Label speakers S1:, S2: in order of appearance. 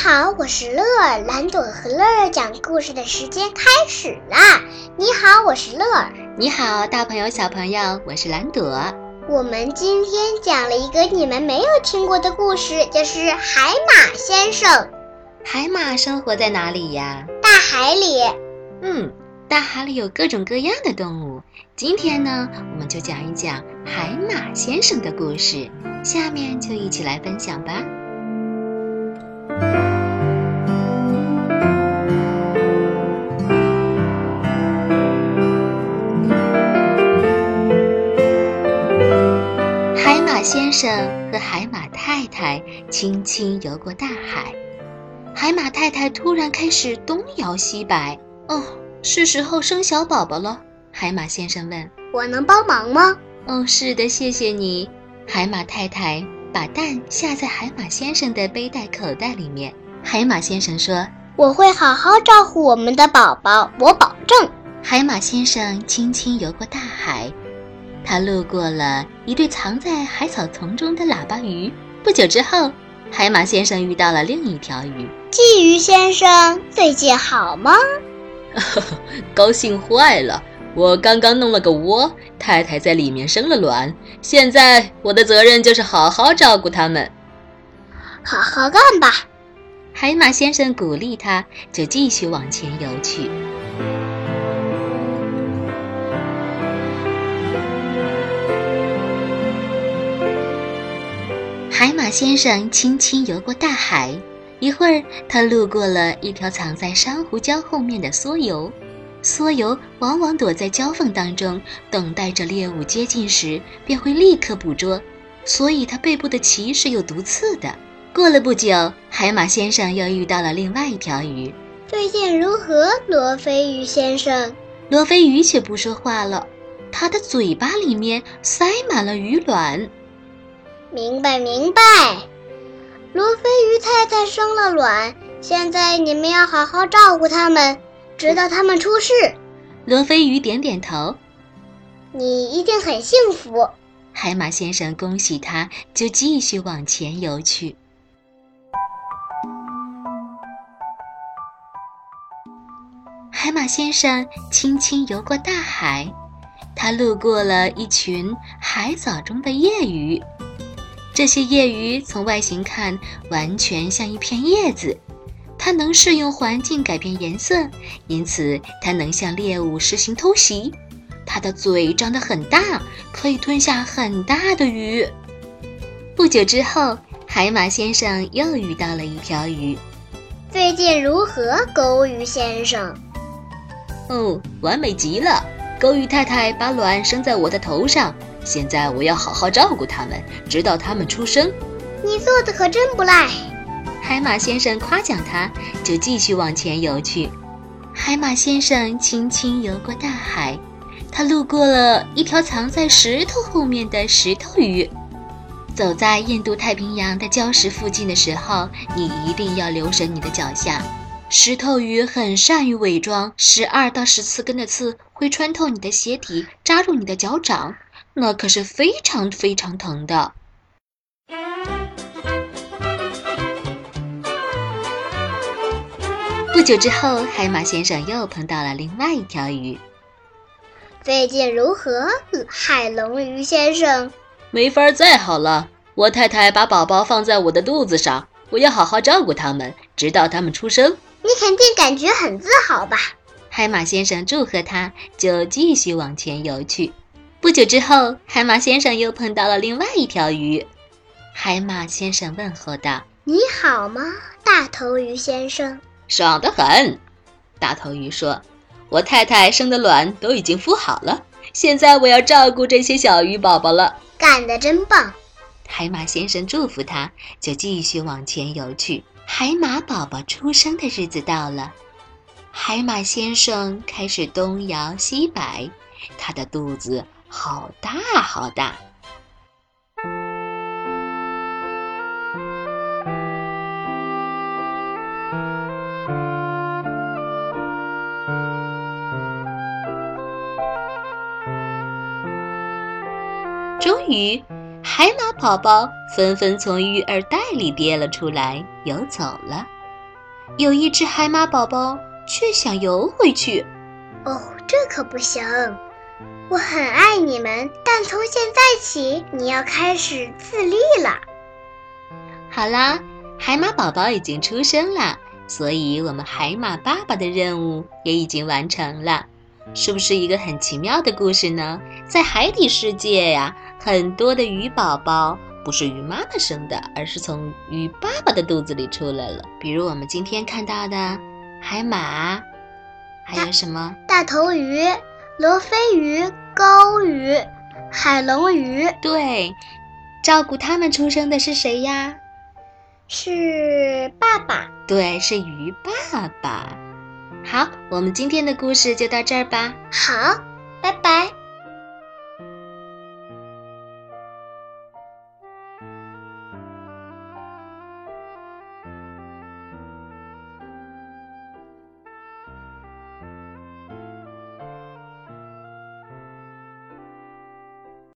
S1: 好，我是乐儿，蓝朵和乐儿讲故事的时间开始啦！你好，我是乐儿。
S2: 你好，大朋友小朋友，我是蓝朵。
S1: 我们今天讲了一个你们没有听过的故事，就是海马先生。
S2: 海马生活在哪里呀？
S1: 大海里。
S2: 嗯，大海里有各种各样的动物。今天呢，我们就讲一讲海马先生的故事。下面就一起来分享吧。海马先生和海马太太轻轻游过大海。海马太太突然开始东摇西摆。哦，是时候生小宝宝了。海马先生问：“
S1: 我能帮忙吗？”“
S2: 哦，是的，谢谢你。”海马太太把蛋下在海马先生的背带口袋里面。海马先生说：“
S1: 我会好好照顾我们的宝宝，我保证。”
S2: 海马先生轻轻游过大海，他路过了一对藏在海草丛中的喇叭鱼。不久之后，海马先生遇到了另一条鱼。
S1: 鲫鱼先生最近好吗？
S3: 高兴坏了。我刚刚弄了个窝，太太在里面生了卵。现在我的责任就是好好照顾它们。
S1: 好好干吧，
S2: 海马先生鼓励他，就继续往前游去。马先生轻轻游过大海，一会儿，他路过了一条藏在珊瑚礁后面的梭游。梭游往往躲在礁缝当中，等待着猎物接近时便会立刻捕捉，所以它背部的鳍是有毒刺的。过了不久，海马先生又遇到了另外一条鱼。
S1: 最近如何，罗非鱼先生？
S2: 罗非鱼却不说话了，它的嘴巴里面塞满了鱼卵。
S1: 明白，明白。罗非鱼太太生了卵，现在你们要好好照顾它们。直到他们出世，
S2: 罗非鱼点点头。
S1: 你一定很幸福，
S2: 海马先生恭喜他，就继续往前游去。海马先生轻轻游过大海，他路过了一群海藻中的夜鱼，这些叶鱼从外形看，完全像一片叶子。它能适应环境，改变颜色，因此它能向猎物实行偷袭。它的嘴张得很大，可以吞下很大的鱼。不久之后，海马先生又遇到了一条鱼。
S1: 最近如何，钩鱼先生？
S3: 哦，完美极了！钩鱼太太把卵生在我的头上，现在我要好好照顾它们，直到它们出生。
S1: 你做的可真不赖。
S2: 海马先生夸奖他，就继续往前游去。海马先生轻轻游过大海，他路过了一条藏在石头后面的石头鱼。走在印度太平洋的礁石附近的时候，你一定要留神你的脚下。石头鱼很善于伪装，十二到十四根的刺会穿透你的鞋底，扎入你的脚掌，那可是非常非常疼的。不久之后，海马先生又碰到了另外一条鱼。
S1: 最近如何，海龙鱼先生？
S3: 没法再好了。我太太把宝宝放在我的肚子上，我要好好照顾他们，直到他们出生。
S1: 你肯定感觉很自豪吧？
S2: 海马先生祝贺他，就继续往前游去。不久之后，海马先生又碰到了另外一条鱼。海马先生问候道：“
S1: 你好吗，大头鱼先生？”
S3: 爽得很，大头鱼说：“我太太生的卵都已经孵好了，现在我要照顾这些小鱼宝宝了。”
S1: 干得真棒！
S2: 海马先生祝福他，就继续往前游去。海马宝宝出生的日子到了，海马先生开始东摇西摆，他的肚子好大好大。终于，海马宝宝纷纷从育儿袋里跌了出来，游走了。有一只海马宝宝却想游回去。
S1: 哦，这可不行！我很爱你们，但从现在起，你要开始自立了。
S2: 好啦，海马宝宝已经出生了，所以我们海马爸爸的任务也已经完成了。是不是一个很奇妙的故事呢？在海底世界呀，很多的鱼宝宝不是鱼妈妈生的，而是从鱼爸爸的肚子里出来了。比如我们今天看到的海马，还有什么
S1: 大头鱼、罗非鱼、钩鱼、海龙鱼？
S2: 对，照顾它们出生的是谁呀？
S1: 是爸爸。
S2: 对，是鱼爸爸。好，我们今天的故事就到这儿吧。
S1: 好，拜拜。